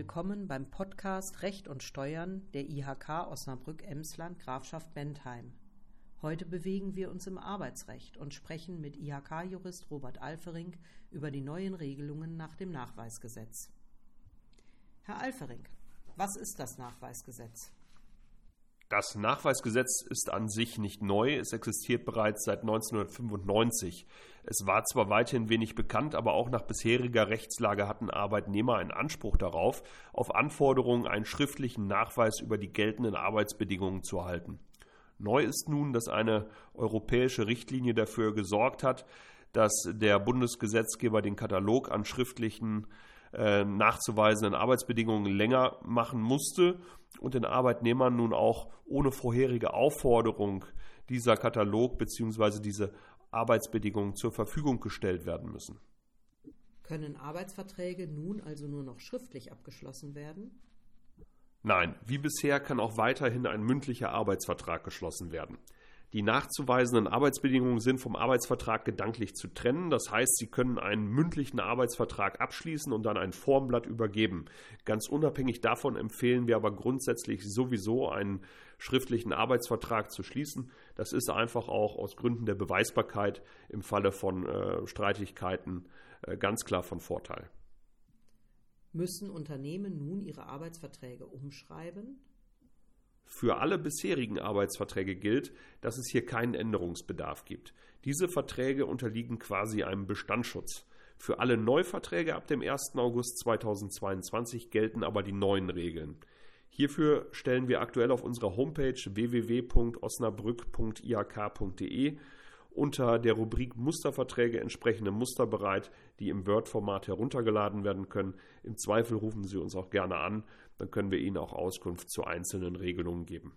willkommen beim Podcast Recht und Steuern der IHK Osnabrück-Emsland Grafschaft Bentheim. Heute bewegen wir uns im Arbeitsrecht und sprechen mit IHK-Jurist Robert Alfering über die neuen Regelungen nach dem Nachweisgesetz. Herr Alfering, was ist das Nachweisgesetz? Das Nachweisgesetz ist an sich nicht neu, es existiert bereits seit 1995. Es war zwar weiterhin wenig bekannt, aber auch nach bisheriger Rechtslage hatten Arbeitnehmer einen Anspruch darauf, auf Anforderungen einen schriftlichen Nachweis über die geltenden Arbeitsbedingungen zu erhalten. Neu ist nun, dass eine europäische Richtlinie dafür gesorgt hat, dass der Bundesgesetzgeber den Katalog an schriftlichen äh, nachzuweisenden Arbeitsbedingungen länger machen musste und den Arbeitnehmern nun auch ohne vorherige Aufforderung dieser Katalog bzw. diese Arbeitsbedingungen zur Verfügung gestellt werden müssen. Können Arbeitsverträge nun also nur noch schriftlich abgeschlossen werden? Nein, wie bisher kann auch weiterhin ein mündlicher Arbeitsvertrag geschlossen werden. Die nachzuweisenden Arbeitsbedingungen sind vom Arbeitsvertrag gedanklich zu trennen. Das heißt, Sie können einen mündlichen Arbeitsvertrag abschließen und dann ein Formblatt übergeben. Ganz unabhängig davon empfehlen wir aber grundsätzlich sowieso einen schriftlichen Arbeitsvertrag zu schließen. Das ist einfach auch aus Gründen der Beweisbarkeit im Falle von äh, Streitigkeiten äh, ganz klar von Vorteil. Müssen Unternehmen nun ihre Arbeitsverträge umschreiben? Für alle bisherigen Arbeitsverträge gilt, dass es hier keinen Änderungsbedarf gibt. Diese Verträge unterliegen quasi einem Bestandsschutz. Für alle Neuverträge ab dem 1. August 2022 gelten aber die neuen Regeln. Hierfür stellen wir aktuell auf unserer Homepage www.osnabrück.iak.de unter der Rubrik Musterverträge entsprechende Muster bereit, die im Word-Format heruntergeladen werden können. Im Zweifel rufen Sie uns auch gerne an, dann können wir Ihnen auch Auskunft zu einzelnen Regelungen geben.